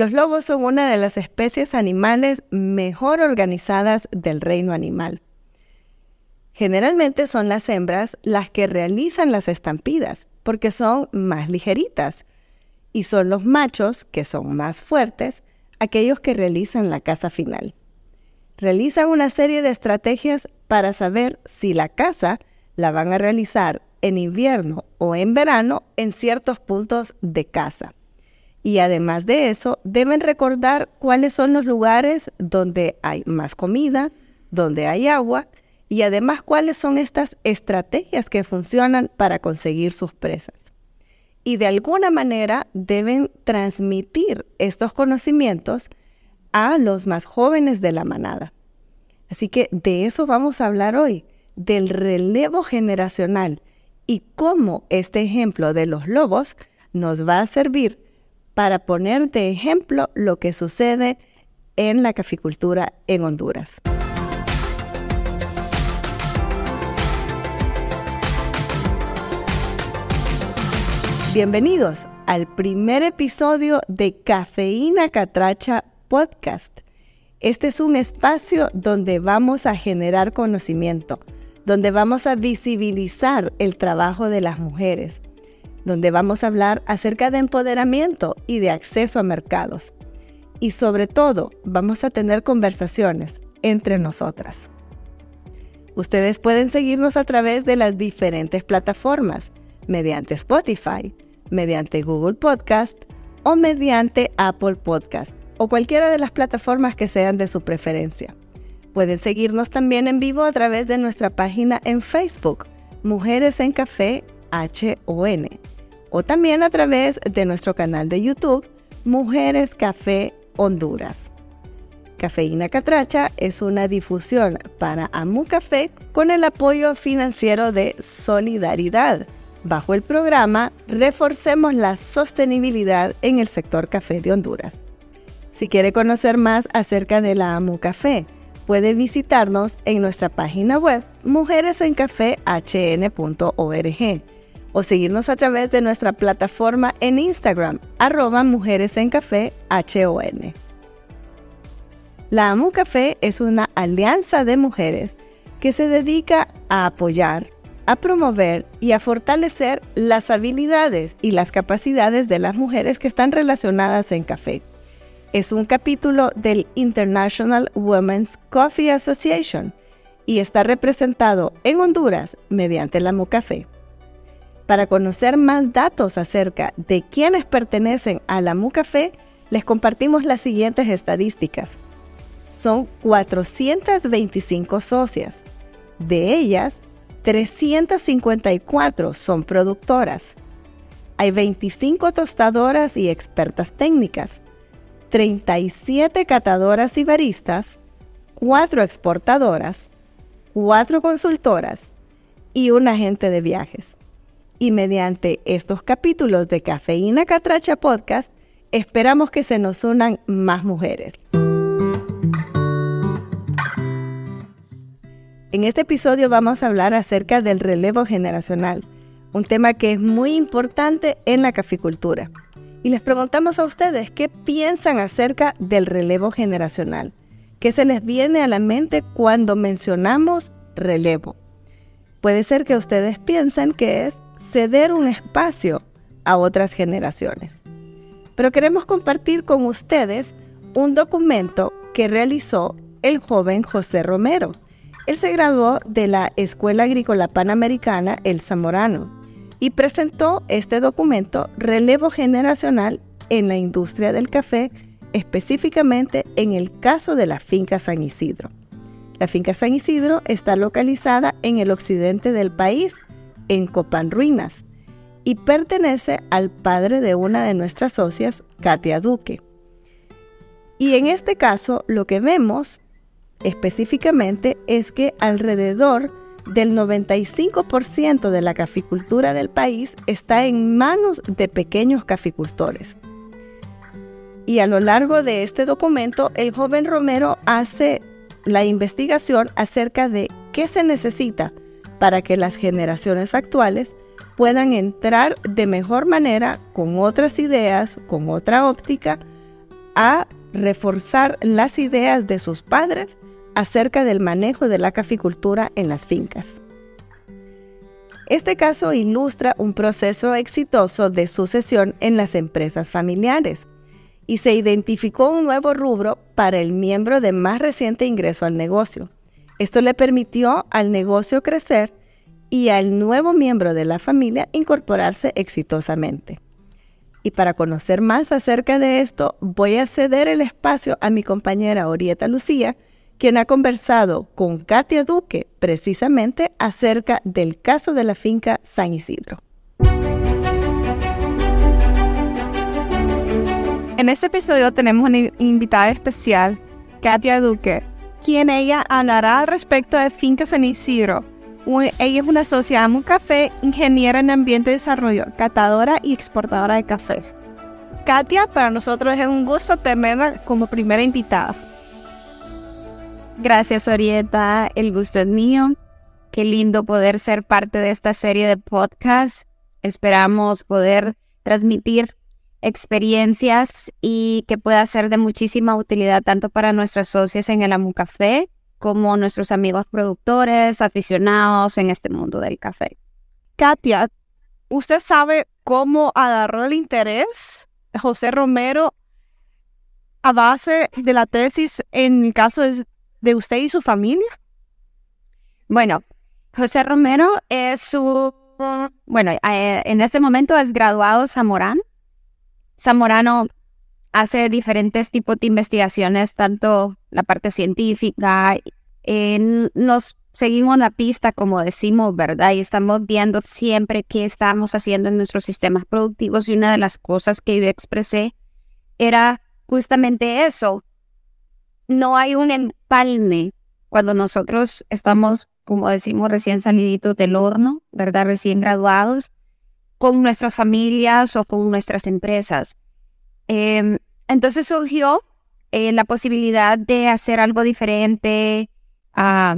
Los lobos son una de las especies animales mejor organizadas del reino animal. Generalmente son las hembras las que realizan las estampidas porque son más ligeritas y son los machos, que son más fuertes, aquellos que realizan la caza final. Realizan una serie de estrategias para saber si la caza la van a realizar en invierno o en verano en ciertos puntos de caza. Y además de eso, deben recordar cuáles son los lugares donde hay más comida, donde hay agua y además cuáles son estas estrategias que funcionan para conseguir sus presas. Y de alguna manera deben transmitir estos conocimientos a los más jóvenes de la manada. Así que de eso vamos a hablar hoy, del relevo generacional y cómo este ejemplo de los lobos nos va a servir para poner de ejemplo lo que sucede en la caficultura en Honduras. Bienvenidos al primer episodio de Cafeína Catracha Podcast. Este es un espacio donde vamos a generar conocimiento, donde vamos a visibilizar el trabajo de las mujeres, donde vamos a hablar acerca de empoderamiento y de acceso a mercados. Y sobre todo, vamos a tener conversaciones entre nosotras. Ustedes pueden seguirnos a través de las diferentes plataformas, mediante Spotify, mediante Google Podcast o mediante Apple Podcast o cualquiera de las plataformas que sean de su preferencia. Pueden seguirnos también en vivo a través de nuestra página en Facebook, Mujeres en Café O también a través de nuestro canal de YouTube Mujeres Café Honduras. Cafeína Catracha es una difusión para Amu Café con el apoyo financiero de Solidaridad, bajo el programa Reforcemos la sostenibilidad en el sector café de Honduras. Si quiere conocer más acerca de la Amu Café, puede visitarnos en nuestra página web mujeresencafehn.org o seguirnos a través de nuestra plataforma en Instagram, arroba Mujeres en Café HON. La AMU Café es una alianza de mujeres que se dedica a apoyar, a promover y a fortalecer las habilidades y las capacidades de las mujeres que están relacionadas en café. Es un capítulo del International Women's Coffee Association y está representado en Honduras mediante la MUCAFE. Para conocer más datos acerca de quienes pertenecen a la MUCAFE, les compartimos las siguientes estadísticas. Son 425 socias. De ellas, 354 son productoras. Hay 25 tostadoras y expertas técnicas, 37 catadoras y baristas, 4 exportadoras, 4 consultoras y un agente de viajes. Y mediante estos capítulos de Cafeína Catracha Podcast, esperamos que se nos unan más mujeres. En este episodio vamos a hablar acerca del relevo generacional, un tema que es muy importante en la caficultura. Y les preguntamos a ustedes qué piensan acerca del relevo generacional. ¿Qué se les viene a la mente cuando mencionamos relevo? Puede ser que ustedes piensen que es ceder un espacio a otras generaciones. Pero queremos compartir con ustedes un documento que realizó el joven José Romero él se graduó de la Escuela Agrícola Panamericana El Zamorano y presentó este documento Relevo Generacional en la industria del café, específicamente en el caso de la finca San Isidro. La finca San Isidro está localizada en el occidente del país, en Copán Ruinas, y pertenece al padre de una de nuestras socias, Katia Duque. Y en este caso lo que vemos específicamente es que alrededor del 95% de la caficultura del país está en manos de pequeños caficultores. Y a lo largo de este documento, el joven Romero hace la investigación acerca de qué se necesita para que las generaciones actuales puedan entrar de mejor manera, con otras ideas, con otra óptica, a reforzar las ideas de sus padres acerca del manejo de la caficultura en las fincas. Este caso ilustra un proceso exitoso de sucesión en las empresas familiares y se identificó un nuevo rubro para el miembro de más reciente ingreso al negocio. Esto le permitió al negocio crecer y al nuevo miembro de la familia incorporarse exitosamente. Y para conocer más acerca de esto, voy a ceder el espacio a mi compañera Orieta Lucía, quien ha conversado con Katia Duque precisamente acerca del caso de la finca San Isidro. En este episodio tenemos una invitada especial, Katia Duque, quien ella hablará respecto de Finca San Isidro. Ella es una asociada en un café, ingeniera en ambiente de desarrollo, catadora y exportadora de café. Katia, para nosotros es un gusto tenerla como primera invitada. Gracias, Orieta. El gusto es mío. Qué lindo poder ser parte de esta serie de podcast. Esperamos poder transmitir experiencias y que pueda ser de muchísima utilidad tanto para nuestras socias en el Amu Café como nuestros amigos productores, aficionados en este mundo del café. Katia, ¿usted sabe cómo agarró el interés José Romero a base de la tesis en el caso de, usted y su familia? Bueno, José Romero es su, bueno, eh, en este momento es graduado Zamorán. Zamorano hace diferentes tipos de investigaciones, tanto la parte científica, nos seguimos la pista, como decimos, ¿verdad? Y estamos viendo siempre qué estamos haciendo en nuestros sistemas productivos y una de las cosas que yo expresé era justamente eso, no hay un empalme cuando nosotros estamos, como decimos, recién saliditos del horno, ¿verdad? Recién graduados, con nuestras familias o con nuestras empresas. Em, entonces surgió eh, la posibilidad de hacer algo diferente, a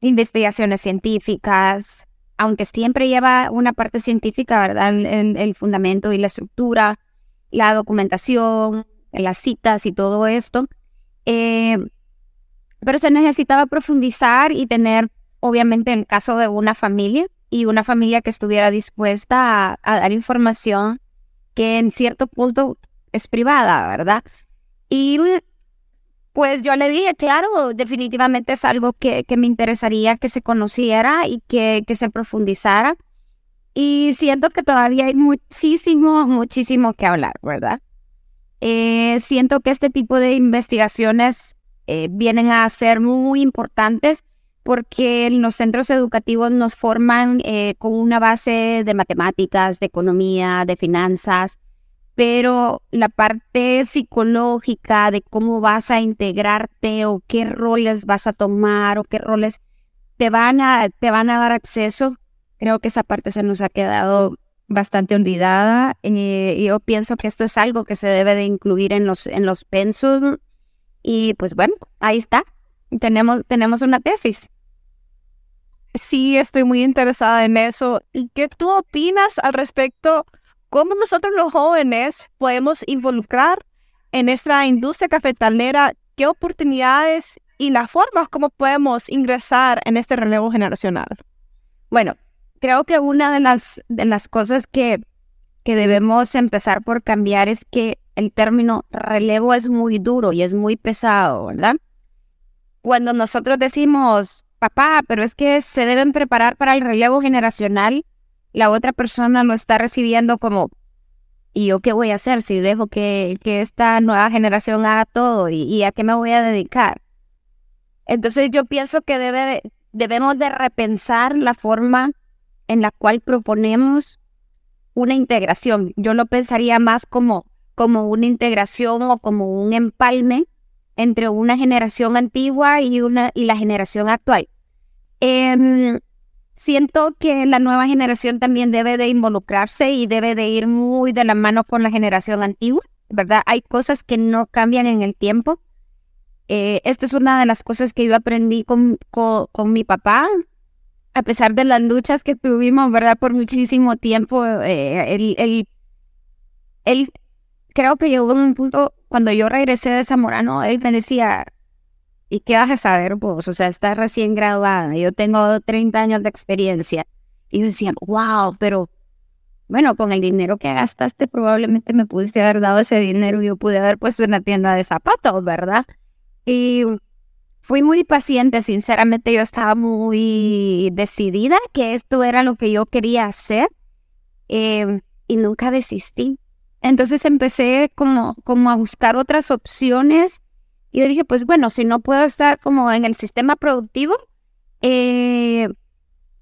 investigaciones científicas, aunque siempre lleva una parte científica, ¿verdad? El, el fundamento y la estructura, la documentación, las citas y todo esto. Eh, pero se necesitaba profundizar y tener, obviamente, el caso de una familia y una familia que estuviera dispuesta a, dar información que en cierto punto es privada, ¿verdad? Y pues yo le dije, claro, definitivamente es algo que, me interesaría que se conociera y que, que, se profundizara. Y siento que todavía hay muchísimo, muchísimo que hablar, ¿verdad? Eh, siento que este tipo de investigaciones eh, vienen a ser muy importantes porque los centros educativos nos forman eh, con una base de matemáticas, de economía, de finanzas, pero la parte psicológica de cómo vas a integrarte o qué roles vas a tomar o qué roles te van a, te van a dar acceso, creo que esa parte se nos ha quedado bastante olvidada. Eh, yo pienso que esto es algo que se debe de incluir en los, en los pensos. Y pues bueno, ahí está. Tenemos, tenemos una tesis. Sí, estoy muy interesada en eso. ¿Y qué tú opinas al respecto? ¿Cómo nosotros los jóvenes podemos involucrar en nuestra industria cafetalera? ¿Qué oportunidades y las formas como podemos ingresar en este relevo generacional? Bueno, creo que una de las, de las cosas que, que debemos empezar por cambiar es que el término relevo es muy duro y es muy pesado, ¿verdad? Cuando nosotros decimos, papá, pero es que se deben preparar para el relevo generacional, la otra persona lo está recibiendo como, ¿y yo qué voy a hacer si dejo que, que esta nueva generación haga todo? ¿Y, ¿Y, a qué me voy a dedicar? Entonces yo pienso que debe, debemos de repensar la forma en la cual proponemos una integración. Yo lo pensaría más como, como una integración o como un empalme entre una generación antigua y, una, y la generación actual. Em, siento que la nueva generación también debe de involucrarse y debe de ir muy de la mano con la generación antigua, ¿verdad? Hay cosas que no cambian en el tiempo. Eh, esto es una de las cosas que yo aprendí con, con mi papá a pesar de las luchas que tuvimos, ¿verdad? Por muchísimo tiempo, eh, el, el, creo que llegó un punto cuando yo regresé de Zamorano, él me decía, ¿y qué vas a saber vos? O sea, estás recién graduada, yo tengo 30 años de experiencia. Y yo decía, wow, pero bueno, con el dinero que gastaste probablemente me pudiste haber dado ese dinero y yo pude haber puesto una tienda de zapatos, ¿verdad? Y fui muy paciente, sinceramente yo estaba muy decidida que esto era lo que yo quería hacer em, y nunca desistí. Entonces empecé como, como a buscar otras opciones y yo dije, pues bueno, si no puedo estar como en el sistema productivo, eh,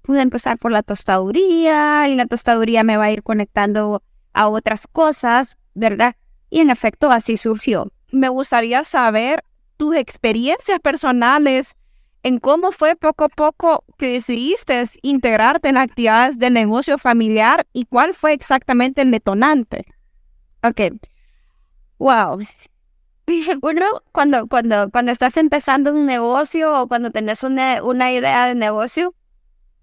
pude empezar por la tostaduría y la tostaduría me va a ir conectando a otras cosas, ¿verdad? Y en efecto así surgió. Me gustaría saber tus experiencias personales en cómo fue poco a poco que decidiste integrarte en actividades de negocio familiar y cuál fue exactamente el detonante. Ok. Wow. Bueno, cuando, cuando, cuando estás empezando un negocio o cuando tenés una, una idea de negocio,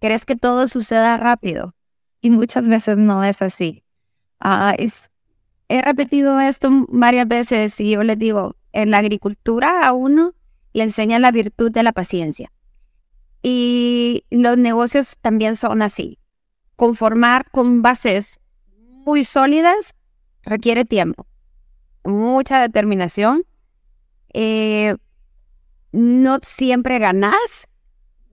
crees que todo suceda rápido. Y muchas veces no es así. Ah, es, he repetido esto varias veces y yo les digo, en la agricultura a uno le enseña la virtud de la paciencia. Y los negocios también son así. Conformar con bases muy sólidas requiere tiempo, mucha determinación. Eh, no siempre ganas.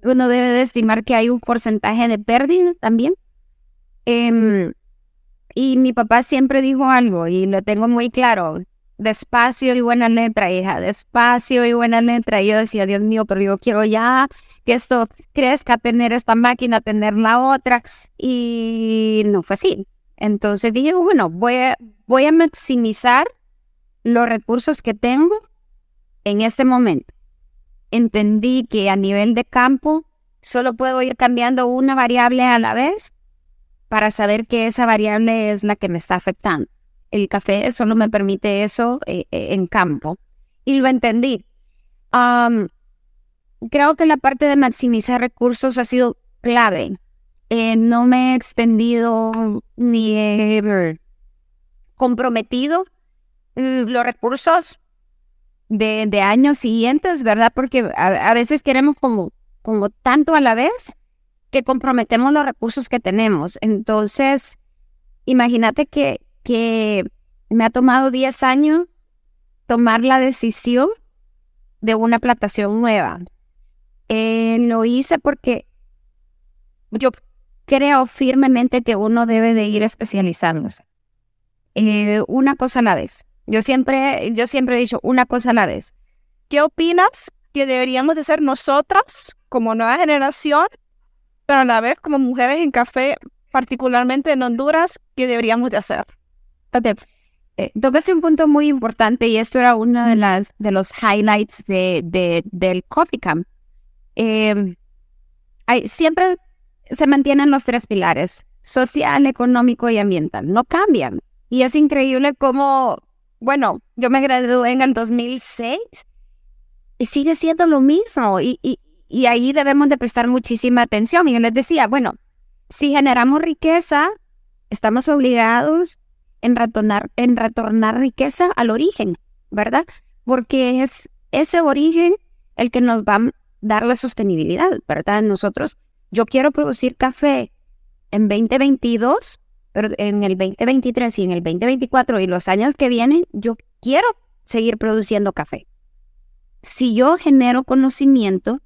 Uno debe de estimar que hay un porcentaje de pérdida también. Em, y mi papá siempre dijo algo y lo tengo muy claro. Despacio y buena letra, hija, despacio y buena letra. Y yo decía, Dios mío, pero yo quiero ya que esto crezca, tener esta máquina, tener la otra. Y no fue así. Entonces dije, bueno, voy a, maximizar los recursos que tengo en este momento. Entendí que a nivel de campo solo puedo ir cambiando una variable a la vez para saber que esa variable es la que me está afectando. El café solo me permite eso eh, eh, en campo. Y lo entendí. creo que la parte de maximizar recursos ha sido clave eh, no me he extendido ni he comprometido mm, los recursos de, de, años siguientes, ¿verdad? Porque a, veces queremos como, como tanto a la vez que comprometemos los recursos que tenemos. Entonces, imagínate que, que me ha tomado 10 años tomar la decisión de una plantación nueva. Eh, lo hice porque yo creo firmemente que uno debe de ir especializándose. Eh, una cosa a la vez. Yo siempre, yo siempre he dicho una cosa a la vez. ¿Qué opinas que deberíamos de ser nosotras como nueva generación, pero a la vez como mujeres en café, particularmente en Honduras, qué deberíamos de hacer? Okay. Eh, un punto muy importante y esto era uno de, las, de los highlights de, de del Coffee Camp. Eh, hay, siempre se mantienen los tres pilares, social, económico y ambiental, no cambian. Y es increíble cómo, bueno, yo me gradué en el 2006 y sigue siendo lo mismo. Y, y, y ahí debemos de prestar muchísima atención. Y yo les decía, bueno, si generamos riqueza, estamos obligados en retornar, en retornar riqueza al origen, ¿verdad? Porque es ese origen el que nos va a dar la sostenibilidad, ¿verdad? Nosotros yo quiero producir café en 2022, pero en el 2023 y en el 2024 y los años que vienen, yo quiero seguir produciendo café. Si yo genero conocimiento,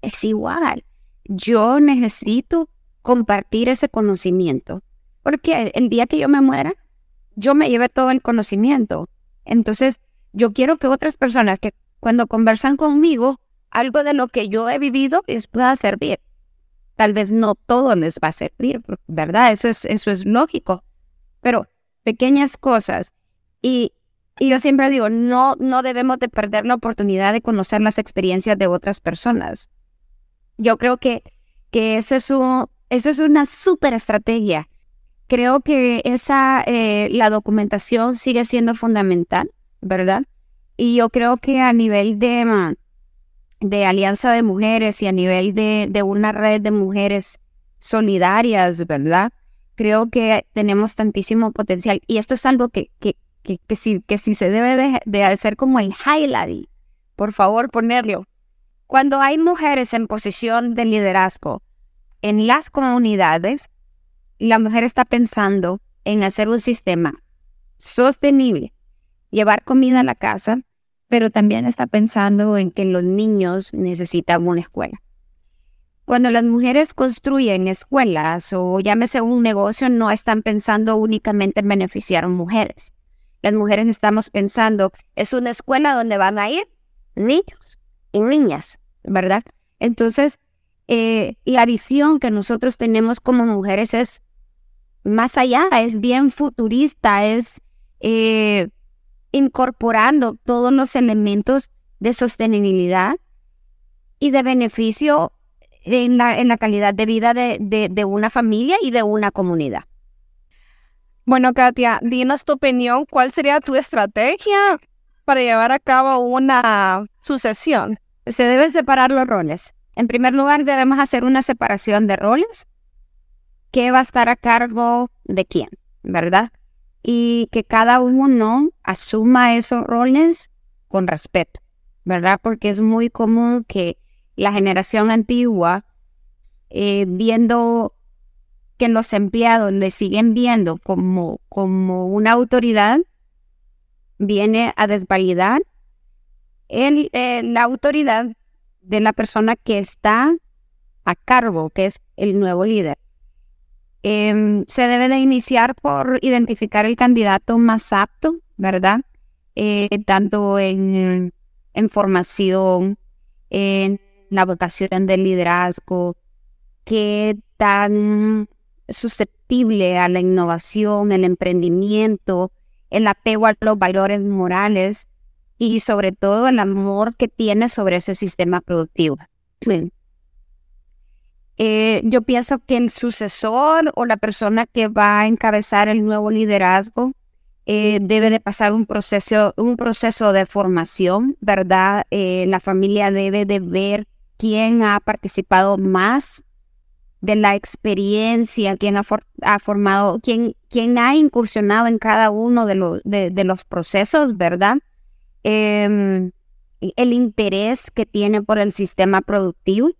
es igual. Yo necesito compartir ese conocimiento, porque el día que yo me muera, yo me lleve todo el conocimiento. Entonces, yo quiero que otras personas que cuando conversan conmigo, algo de lo que yo he vivido les pueda servir tal vez no todo les va a servir, ¿verdad? Eso es, eso es lógico, pero pequeñas cosas. Y, yo siempre digo, no, no debemos de perder la oportunidad de conocer las experiencias de otras personas. Yo creo que, que eso, es un, eso es una súper estrategia. Creo que esa, eh, la documentación sigue siendo fundamental, ¿verdad? Y yo creo que a nivel de, mm, de alianza de mujeres y a nivel de, de una red de mujeres solidarias, ¿verdad? Creo que tenemos tantísimo potencial y esto es algo que, que, que, que, si, que se debe de, de hacer como el highlight, por favor ponerlo. Cuando hay mujeres en posición de liderazgo en las comunidades, la mujer está pensando en hacer un sistema sostenible, llevar comida a la casa, pero también está pensando en que los niños necesitan una escuela. Cuando las mujeres construyen escuelas o llámese un negocio, no están pensando únicamente en beneficiar a mujeres. Las mujeres estamos pensando, es una escuela donde van a ir niños y niñas, ¿verdad? Entonces, eh, la visión que nosotros tenemos como mujeres es más allá, es bien futurista, es eh, incorporando todos los elementos de sostenibilidad y de beneficio en la, en la calidad de vida de, de, una familia y de una comunidad. Bueno, Katia, dinos tu opinión, ¿cuál sería tu estrategia para llevar a cabo una sucesión? Se deben separar los roles. En primer lugar, debemos hacer una separación de roles. ¿Qué va a estar a cargo de quién? ¿Verdad? Y que cada uno asuma esos roles con respeto, ¿verdad? Porque es muy común que la generación antigua, eh, viendo que los empleados le siguen viendo como, como una autoridad, viene a desvalidar el, eh, la autoridad de la persona que está a cargo, que es el nuevo líder. Em, se debe de iniciar por identificar el candidato más apto, ¿verdad? Eh, tanto en, formación, en la vocación del liderazgo, qué tan susceptible a la innovación, el emprendimiento, el apego a los valores morales y sobre todo el amor que tiene sobre ese sistema productivo. Eh, yo pienso que el sucesor o la persona que va a encabezar el nuevo liderazgo eh, debe de pasar un proceso, un proceso de formación, ¿verdad? Eh, la familia debe de ver quién ha participado más de la experiencia, quién ha, formado, quién, quién, ha incursionado en cada uno de, los de, los procesos, ¿verdad? Em, el interés que tiene por el sistema productivo.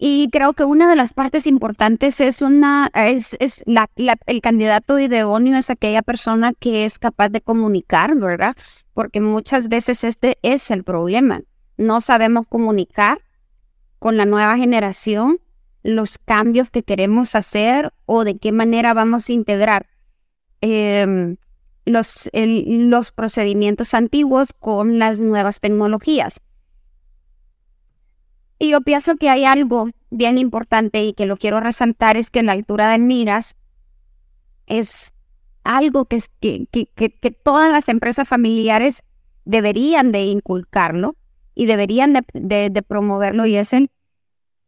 Y creo que una de las partes importantes es una, es, es la, el candidato idóneo es aquella persona que es capaz de comunicar, ¿verdad? Porque muchas veces este es el problema. No sabemos comunicar con la nueva generación los cambios que queremos hacer o de qué manera vamos a integrar em, los, los procedimientos antiguos con las nuevas tecnologías. Y yo pienso que hay algo bien importante y que lo quiero resaltar es que la altura de miras es algo que, que, que, todas las empresas familiares deberían de inculcarlo y deberían de, promoverlo y es el,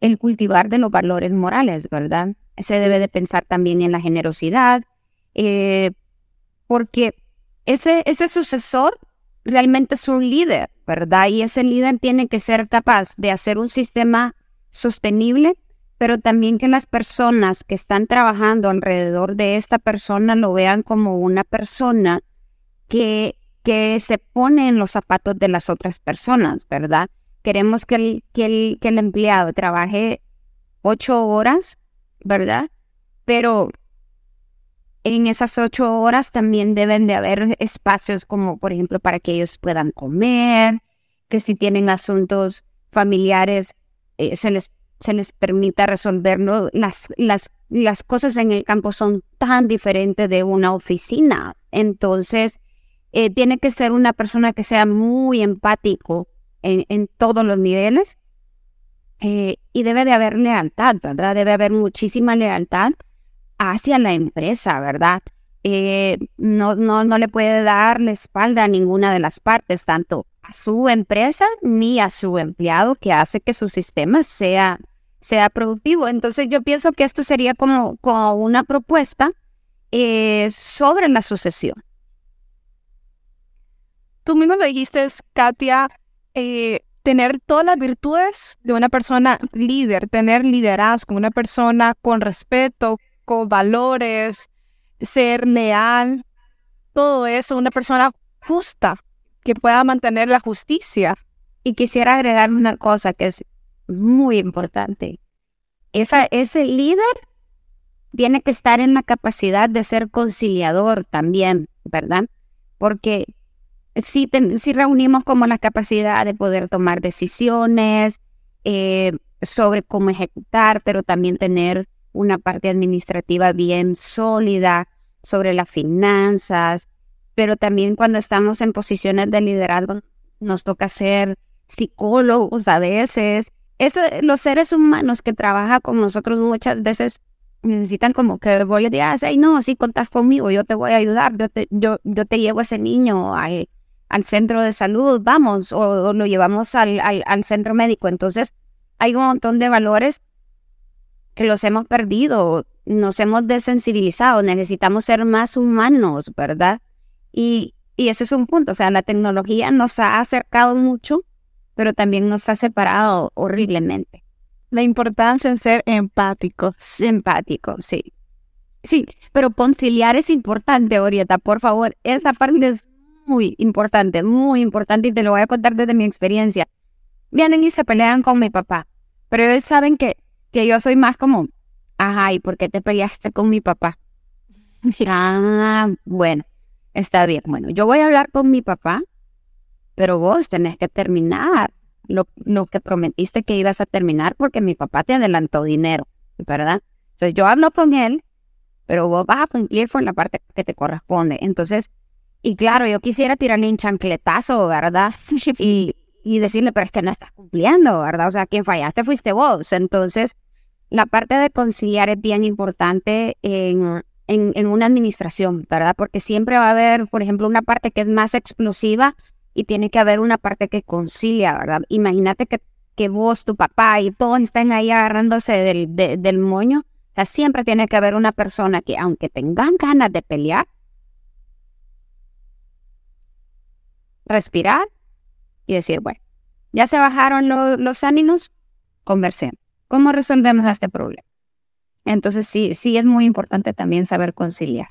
el, cultivar de los valores morales, ¿verdad? Se debe de pensar también en la generosidad, eh, porque ese, ese sucesor realmente es un líder, ¿verdad? Y ese líder tiene que ser capaz de hacer un sistema sostenible, pero también que las personas que están trabajando alrededor de esta persona lo vean como una persona que, que se pone en los zapatos de las otras personas, ¿verdad? Queremos que el, que el, que el empleado trabaje ocho horas, ¿verdad? Pero en esas ocho horas también deben de haber espacios como, por ejemplo, para que ellos puedan comer, que si tienen asuntos familiares, eh, se, les, se les permita resolverlo. Las, las, las cosas en el campo son tan diferentes de una oficina. Entonces, eh, tiene que ser una persona que sea muy empático en, en todos los niveles. Eh, y debe de haber lealtad, ¿verdad? Debe haber muchísima lealtad hacia la empresa, ¿verdad? Eh, no, no, no le puede dar la espalda a ninguna de las partes, tanto a su empresa ni a su empleado, que hace que su sistema sea, sea productivo. Entonces yo pienso que esto sería como, como una propuesta eh, sobre la sucesión. Tú mismo lo dijiste, Katia, eh, tener todas las virtudes de una persona líder, tener liderazgo, una persona con respeto, valores, ser leal, todo eso, una persona justa, que pueda mantener la justicia. Y quisiera agregar una cosa que es muy importante. Esa, ese líder tiene que estar en la capacidad de ser conciliador también, ¿verdad? Porque si, si reunimos como la capacidad de poder tomar decisiones eh, sobre cómo ejecutar, pero también tener una parte administrativa bien sólida sobre las finanzas, pero también cuando estamos en posiciones de liderazgo nos toca ser psicólogos a veces. Eso, los seres humanos que trabajan con nosotros muchas veces necesitan como que vos le digas, ay, no, sí, contás conmigo, yo te voy a ayudar, yo te, yo, yo te llevo a ese niño al, al centro de salud, vamos, o, lo llevamos al, al, al, centro médico. Entonces, hay un montón de valores que los hemos perdido, nos hemos desensibilizado, necesitamos ser más humanos, ¿verdad? Y, y ese es un punto, o sea, la tecnología nos ha acercado mucho, pero también nos ha separado horriblemente. La importancia en ser empáticos. Empáticos, sí. Sí, pero conciliar es importante, Orieta, por favor. Esa parte es muy importante, muy importante y te lo voy a contar desde mi experiencia. Vienen y se pelean con mi papá, pero ellos saben que, que yo soy más como, ajá, ¿y por qué te peleaste con mi papá? ah, bueno, está bien. Bueno, yo voy a hablar con mi papá, pero vos tenés que terminar lo, lo que prometiste que ibas a terminar porque mi papá te adelantó dinero, ¿verdad? Entonces yo hablo con él, pero vos vas a cumplir con la parte que te corresponde. Entonces, y claro, yo quisiera tirarle un chancletazo, ¿verdad? Y, y decirle, pero es que no estás cumpliendo, ¿verdad? O sea, quien fallaste fuiste vos. Entonces, la parte de conciliar es bien importante en, en, una administración, ¿verdad? Porque siempre va a haber, por ejemplo, una parte que es más explosiva y tiene que haber una parte que concilia, ¿verdad? Imagínate que, que vos, tu papá y todos estén ahí agarrándose del, del moño. O sea, siempre tiene que haber una persona que, aunque tengan ganas de pelear, respirar y decir, bueno, ya se bajaron los ánimos, conversemos. ¿Cómo resolvemos este problema? Entonces sí, sí es muy importante también saber conciliar.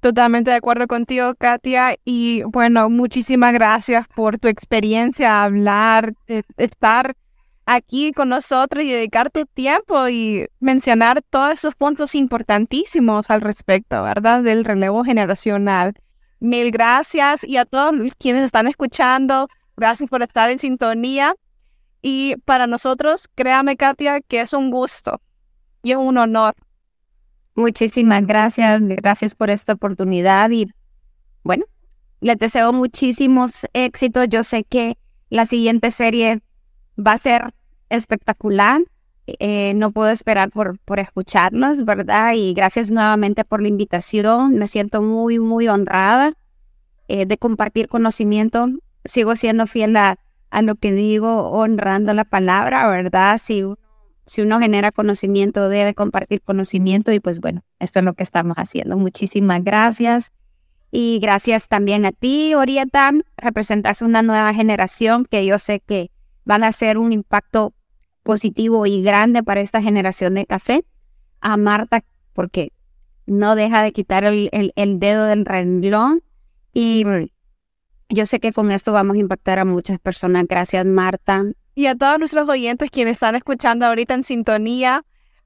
Totalmente de acuerdo contigo, Katia. Y bueno, muchísimas gracias por tu experiencia, hablar, eh, estar aquí con nosotros y dedicar tu tiempo y mencionar todos esos puntos importantísimos al respecto, ¿verdad? Del relevo generacional. Mil gracias y a todos quienes están escuchando, gracias por estar en sintonía. Y para nosotros, créame, Katia, que es un gusto y es un honor Muchísimas gracias, gracias por esta oportunidad y bueno, les deseo muchísimos éxitos. Yo sé que la siguiente serie va a ser espectacular. Eh, no puedo esperar por, por escucharnos, ¿verdad? Y gracias nuevamente por la invitación. Me siento muy, muy honrada eh, de compartir conocimiento. Sigo siendo fiel a, a, lo que digo, honrando la palabra, ¿verdad? Si si uno genera conocimiento, debe compartir conocimiento y pues bueno, esto es lo que estamos haciendo. Muchísimas gracias. Y gracias también a ti, Orieta. Representas una nueva generación que yo sé que van a hacer un impacto positivo y grande para esta generación de café. A Marta, porque no deja de quitar el, el dedo del renglón. Y yo sé que con esto vamos a impactar a muchas personas. Gracias, Marta. Y a todos nuestros oyentes quienes están escuchando ahorita en sintonía,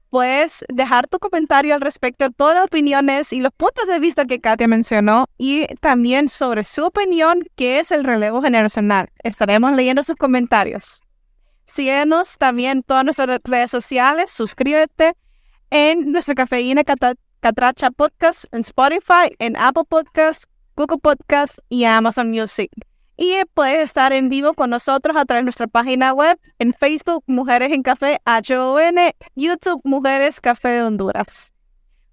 puedes dejar tu comentario al respecto todas las opiniones y los puntos de vista que Katia mencionó y también sobre su opinión, que es el relevo generacional. Estaremos leyendo sus comentarios. Síguenos también en todas nuestras redes sociales, suscríbete en nuestra cafeína Catracha Podcast en Spotify, en Apple Podcasts, Google Podcasts y Amazon Music. Y puedes estar en vivo con nosotros a través de nuestra página web, en Facebook Mujeres en Café HON, YouTube Mujeres Café de Honduras.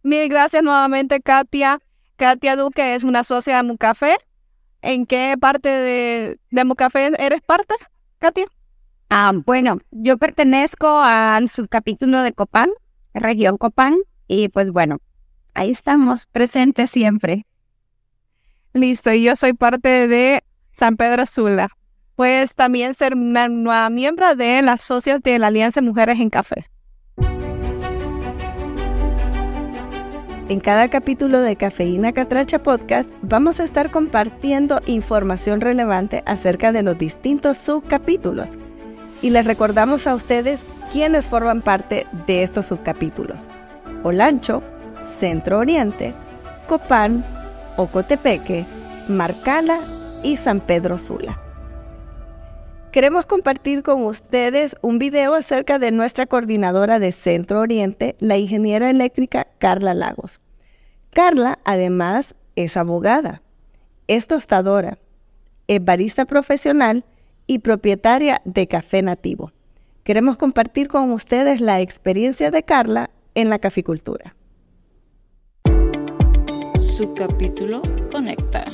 Mil gracias nuevamente, Katia. Katia Duque es una socia de Mucafé. ¿En qué parte de, de Mucafé eres parte, Katia? Ah, bueno, yo pertenezco al subcapítulo de Copán, región Copán, y pues bueno, ahí estamos presentes siempre. Listo, y yo soy parte de San Pedro Sula. Puedes también ser una nueva miembro de las socias de la Alianza Mujeres en Café. En cada capítulo de Cafeína Catracha Podcast vamos a estar compartiendo información relevante acerca de los distintos subcapítulos. Y les recordamos a ustedes quiénes forman parte de estos subcapítulos. Olancho, Centro Oriente, Copán, Ocotepeque, Marcala y San Pedro Sula. Queremos compartir con ustedes un video acerca de nuestra coordinadora de Centro Oriente, la ingeniera eléctrica Carla Lagos. Carla, además, es abogada, es tostadora, es barista profesional y propietaria de Café Nativo. Queremos compartir con ustedes la experiencia de Carla en la caficultura. Subcapítulo Conecta.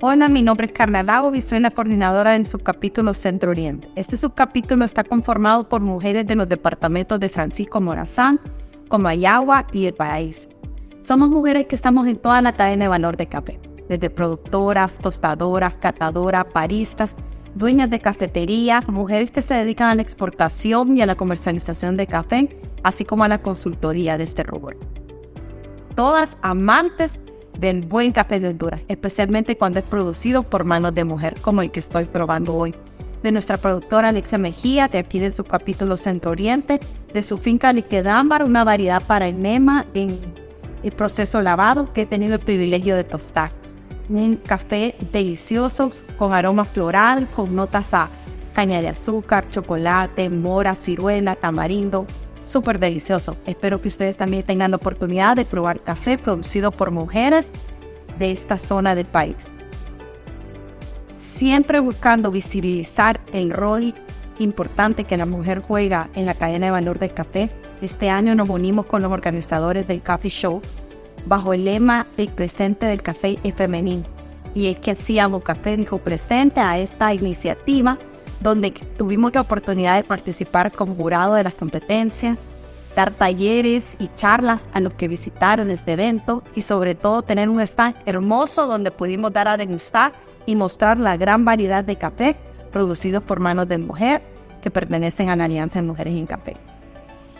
Hola, mi nombre es Carla Lago y soy la coordinadora del subcapítulo Centro Oriente. Este subcapítulo está conformado por mujeres de los departamentos de Francisco Morazán, Comayagua y El Paraíso. Somos mujeres que estamos en toda la cadena de valor de café, desde productoras, tostadoras, catadoras, paristas, dueñas de cafetería, mujeres que se dedican a la exportación y a la comercialización de café, así como a la consultoría de este rubro. Todas amantes del buen café de Honduras, especialmente cuando es producido por manos de mujer, como el que estoy probando hoy. De nuestra productora Alexia Mejía, de aquí de su capítulo Centro Oriente, de su finca Liquedámbar, una variedad para enema en el proceso lavado que he tenido el privilegio de tostar. Un café delicioso, con aroma floral, con notas a caña de azúcar, chocolate, mora, ciruela, tamarindo, súper delicioso. Espero que ustedes también tengan la oportunidad de probar café producido por mujeres de esta zona del país. Siempre buscando visibilizar el rol importante que la mujer juega en la cadena de valor del café, este año nos unimos con los organizadores del Coffee Show bajo el lema El presente del café es femenino. Y es que hacíamos Café dijo presente a esta iniciativa donde tuvimos la oportunidad de participar como jurado de las competencias, dar talleres y charlas a los que visitaron este evento y sobre todo tener un stand hermoso donde pudimos dar a degustar y mostrar la gran variedad de café producidos por manos de mujer que pertenecen a la Alianza de Mujeres en Café.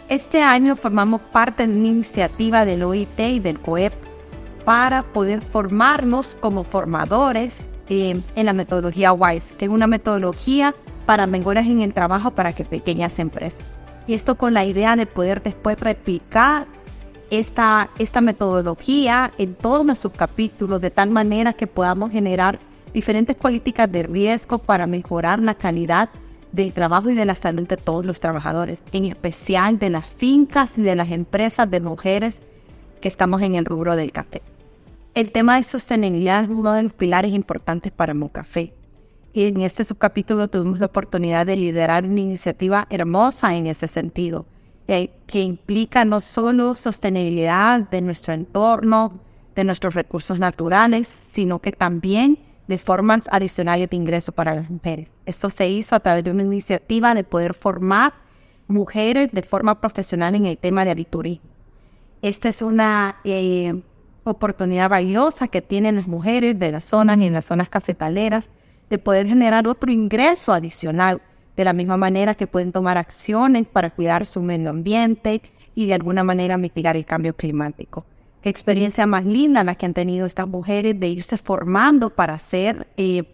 Este año formamos parte de una iniciativa del OIT y del COEP para poder formarnos como formadores eh, en la metodología WISE, que es una metodología para mejoras en el trabajo para que pequeñas empresas. Y esto con la idea de poder después replicar esta, esta metodología en todos los subcapítulos de tal manera que podamos generar diferentes políticas de riesgo para mejorar la calidad del trabajo y de la salud de todos los trabajadores, en especial de las fincas y de las empresas de mujeres que estamos en el rubro del café. El tema de sostenibilidad es uno de los pilares importantes para Mocafé y en este subcapítulo tuvimos la oportunidad de liderar una iniciativa hermosa en ese sentido, que, implica no solo sostenibilidad de nuestro entorno, de nuestros recursos naturales, sino que también de formas adicionales de ingreso para las mujeres. Esto se hizo a través de una iniciativa de poder formar mujeres de forma profesional en el tema de aviturismo. Esta es una eh, oportunidad valiosa que tienen las mujeres de las zonas y en las zonas cafetaleras de poder generar otro ingreso adicional, de la misma manera que pueden tomar acciones para cuidar su medio ambiente y de alguna manera mitigar el cambio climático. Qué experiencia más linda la que han tenido estas mujeres de irse formando para ser eh,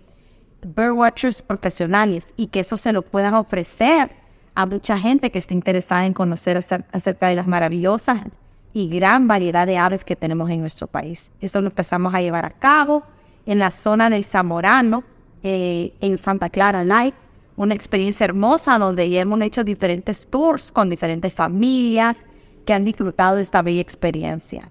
birdwatchers profesionales y que eso se lo puedan ofrecer a mucha gente que esté interesada en conocer acerca de las maravillosas y gran variedad de aves que tenemos en nuestro país. Eso lo empezamos a llevar a cabo en la zona del Zamorano, eh, en Santa Clara Life, una experiencia hermosa donde ya hemos hecho diferentes tours con diferentes familias que han disfrutado de esta bella experiencia.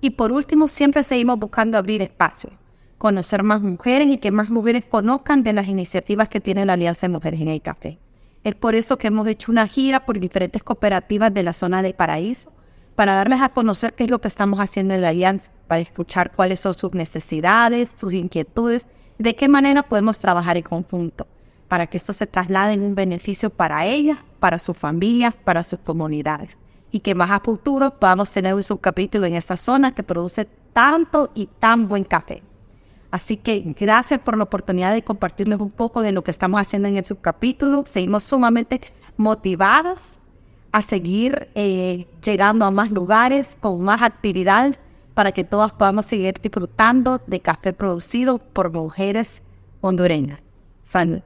Y por último, siempre seguimos buscando abrir espacios, conocer más mujeres y que más mujeres conozcan de las iniciativas que tiene la Alianza de Mujeres en el Café. Es por eso que hemos hecho una gira por diferentes cooperativas de la zona de Paraíso para darles a conocer qué es lo que estamos haciendo en la Alianza, para escuchar cuáles son sus necesidades, sus inquietudes de qué manera podemos trabajar en conjunto para que esto se traslade en un beneficio para ellas, para sus familias, para sus comunidades. Y que más a futuro podamos tener un subcapítulo en esta zona que produce tanto y tan buen café. Así que gracias por la oportunidad de compartirles un poco de lo que estamos haciendo en el subcapítulo. Seguimos sumamente motivadas a seguir eh, llegando a más lugares con más actividades para que todas podamos seguir disfrutando de café producido por mujeres hondureñas. Salud.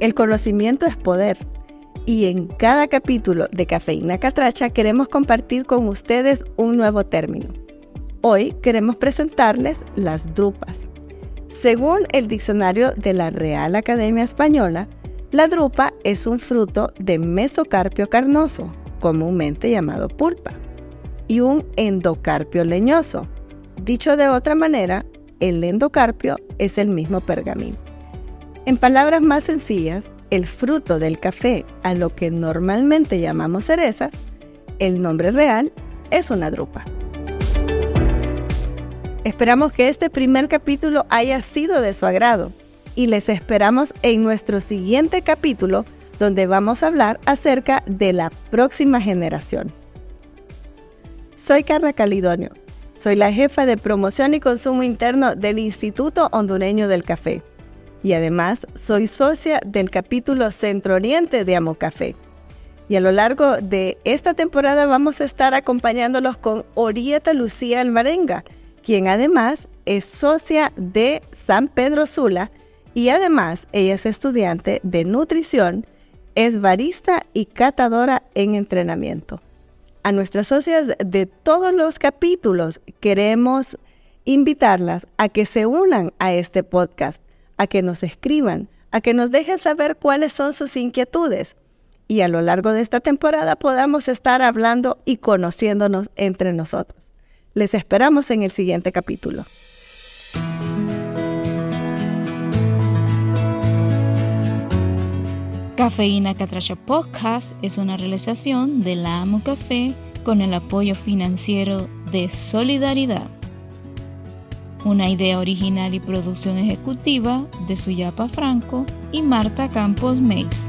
El conocimiento es poder y en cada capítulo de Cafeína Catracha queremos compartir con ustedes un nuevo término. Hoy queremos presentarles las drupas. Según el diccionario de la Real Academia Española, la drupa es un fruto de mesocarpio carnoso, comúnmente llamado pulpa, y un endocarpio leñoso. Dicho de otra manera, el endocarpio es el mismo pergamino. En palabras más sencillas, el fruto del café, a lo que normalmente llamamos cerezas, el nombre real es una drupa. Esperamos que este primer capítulo haya sido de su agrado y les esperamos en nuestro siguiente capítulo donde vamos a hablar acerca de la próxima generación. Soy Carla Calidonio, soy la jefa de promoción y consumo interno del Instituto Hondureño del Café y además soy socia del capítulo Centro Oriente de Amo Café. Y a lo largo de esta temporada vamos a estar acompañándolos con Orieta Lucía Almarenga, quien además es socia de San Pedro Sula y además ella es estudiante de nutrición, es barista y catadora en entrenamiento. A nuestras socias de todos los capítulos queremos invitarlas a que se unan a este podcast a que nos escriban, a que nos dejen saber cuáles son sus inquietudes y a lo largo de esta temporada podamos estar hablando y conociéndonos entre nosotros. Les esperamos en el siguiente capítulo. Cafeína Catracha Podcast es una realización de la Amo Café con el apoyo financiero de Solidaridad una idea original y producción ejecutiva de Suyapa Franco y Marta Campos Meis.